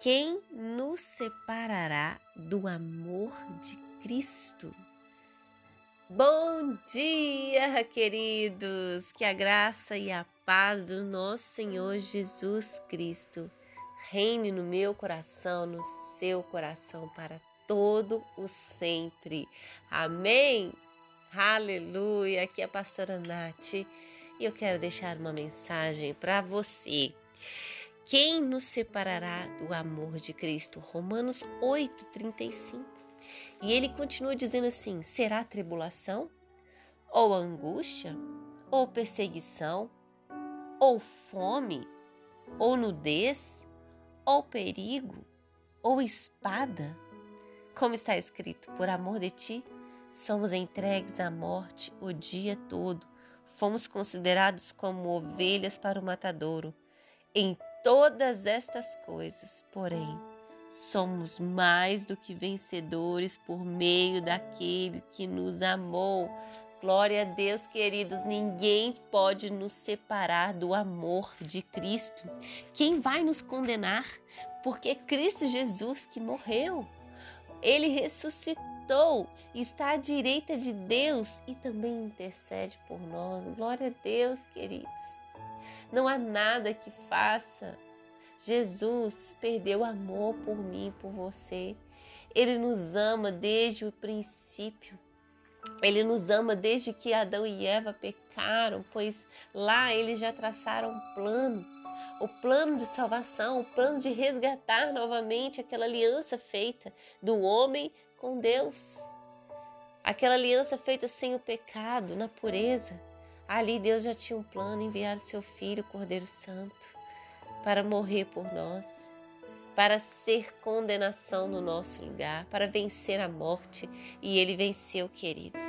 Quem nos separará do amor de Cristo? Bom dia, queridos! Que a graça e a paz do nosso Senhor Jesus Cristo reine no meu coração, no seu coração, para todo o sempre. Amém? Aleluia! Aqui é a pastora Nath e eu quero deixar uma mensagem para você. Quem nos separará do amor de Cristo? Romanos 8, 35. E ele continua dizendo assim: será tribulação? Ou angústia? Ou perseguição? Ou fome? Ou nudez? Ou perigo? Ou espada? Como está escrito: por amor de ti, somos entregues à morte o dia todo. Fomos considerados como ovelhas para o matadouro. Em todas estas coisas, porém, somos mais do que vencedores por meio daquele que nos amou. Glória a Deus, queridos, ninguém pode nos separar do amor de Cristo. Quem vai nos condenar? Porque é Cristo Jesus que morreu. Ele ressuscitou, está à direita de Deus e também intercede por nós. Glória a Deus, queridos. Não há nada que faça. Jesus perdeu amor por mim, por você. Ele nos ama desde o princípio. Ele nos ama desde que Adão e Eva pecaram, pois lá eles já traçaram um plano, o plano de salvação, o plano de resgatar novamente aquela aliança feita do homem com Deus. Aquela aliança feita sem o pecado, na pureza. Ali Deus já tinha um plano, enviar o seu Filho, o Cordeiro Santo, para morrer por nós, para ser condenação no nosso lugar, para vencer a morte. E ele venceu, queridos.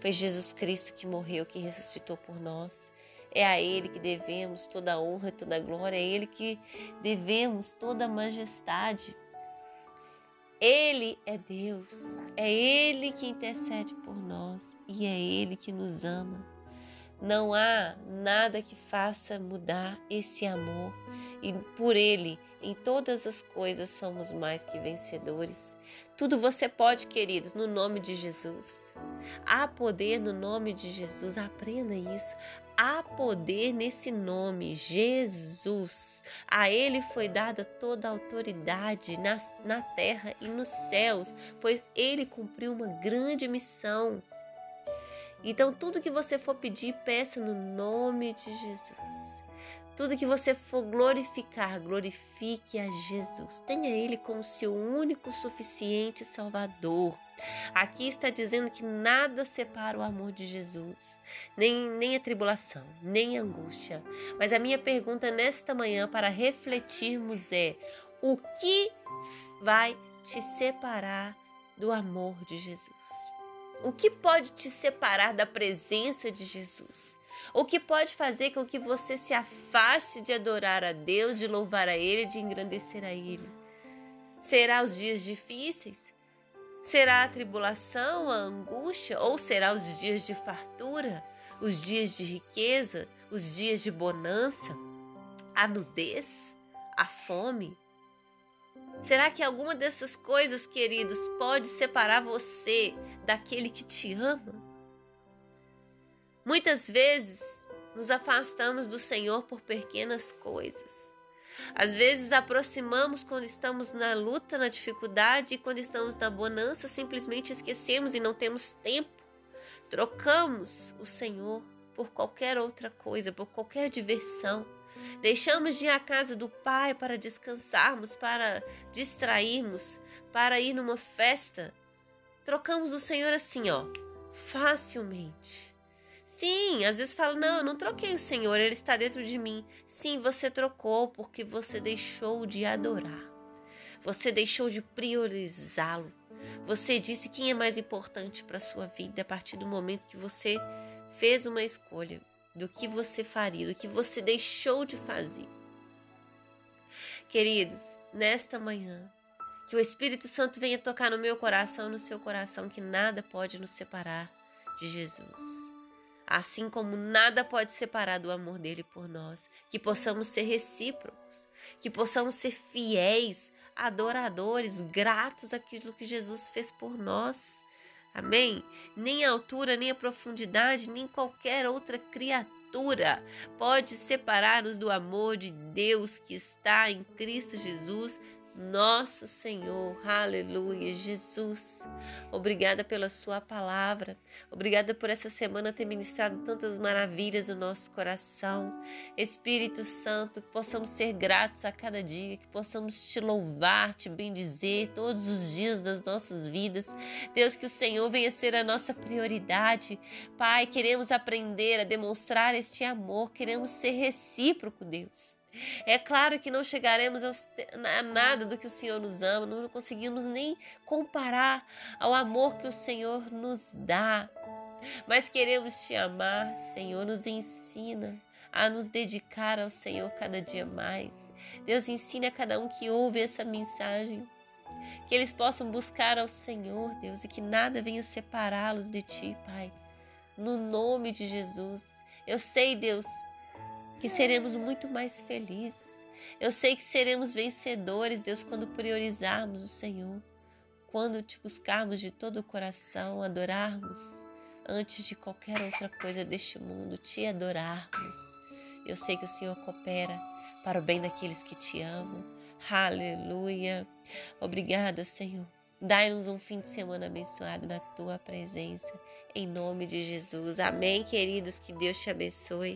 Foi Jesus Cristo que morreu, que ressuscitou por nós. É a Ele que devemos toda a honra, toda a glória, é a Ele que devemos toda a majestade. Ele é Deus, é Ele que intercede por nós e é Ele que nos ama. Não há nada que faça mudar esse amor e por ele em todas as coisas somos mais que vencedores. Tudo você pode, queridos, no nome de Jesus. Há poder no nome de Jesus, aprenda isso. Há poder nesse nome, Jesus. A Ele foi dada toda a autoridade na, na terra e nos céus, pois Ele cumpriu uma grande missão. Então, tudo que você for pedir, peça no nome de Jesus. Tudo que você for glorificar, glorifique a Jesus. Tenha Ele como seu único, suficiente Salvador. Aqui está dizendo que nada separa o amor de Jesus, nem, nem a tribulação, nem a angústia. Mas a minha pergunta nesta manhã para refletirmos é: o que vai te separar do amor de Jesus? O que pode te separar da presença de Jesus? O que pode fazer com que você se afaste de adorar a Deus, de louvar a Ele, de engrandecer a Ele? Será os dias difíceis? Será a tribulação, a angústia? Ou será os dias de fartura, os dias de riqueza, os dias de bonança, a nudez, a fome? Será que alguma dessas coisas, queridos, pode separar você daquele que te ama? Muitas vezes nos afastamos do Senhor por pequenas coisas. Às vezes aproximamos quando estamos na luta, na dificuldade, e quando estamos na bonança, simplesmente esquecemos e não temos tempo. Trocamos o Senhor por qualquer outra coisa, por qualquer diversão. Deixamos de ir à casa do Pai para descansarmos, para distrairmos, para ir numa festa. Trocamos o Senhor assim, ó, facilmente. Sim, às vezes fala: não, eu não troquei o Senhor, Ele está dentro de mim. Sim, você trocou porque você deixou de adorar. Você deixou de priorizá-lo. Você disse quem é mais importante para a sua vida a partir do momento que você fez uma escolha do que você faria, do que você deixou de fazer. Queridos, nesta manhã, que o Espírito Santo venha tocar no meu coração, no seu coração, que nada pode nos separar de Jesus. Assim como nada pode separar do amor dele por nós, que possamos ser recíprocos, que possamos ser fiéis, adoradores, gratos àquilo que Jesus fez por nós. Amém? Nem a altura, nem a profundidade, nem qualquer outra criatura pode separar-nos do amor de Deus que está em Cristo Jesus, nosso Senhor. Aleluia, Jesus. Obrigada pela Sua palavra. Obrigada por essa semana ter ministrado tantas maravilhas no nosso coração. Espírito Santo, que possamos ser gratos a cada dia, que possamos te louvar, te bendizer todos os dias das nossas vidas. Deus, que o Senhor venha ser a nossa prioridade. Pai, queremos aprender a demonstrar este amor, queremos ser recíproco, Deus. É claro que não chegaremos a nada do que o Senhor nos ama, não conseguimos nem comparar ao amor que o Senhor nos dá. Mas queremos te amar, Senhor, nos ensina a nos dedicar ao Senhor cada dia mais. Deus ensina a cada um que ouve essa mensagem que eles possam buscar ao Senhor, Deus, e que nada venha separá-los de ti, Pai. No nome de Jesus. Eu sei, Deus, que seremos muito mais felizes. Eu sei que seremos vencedores, Deus, quando priorizarmos o Senhor, quando te buscarmos de todo o coração, adorarmos antes de qualquer outra coisa deste mundo, te adorarmos. Eu sei que o Senhor coopera para o bem daqueles que te amam. Aleluia. Obrigada, Senhor. Dai-nos um fim de semana abençoado na tua presença. Em nome de Jesus. Amém, queridos. Que Deus te abençoe.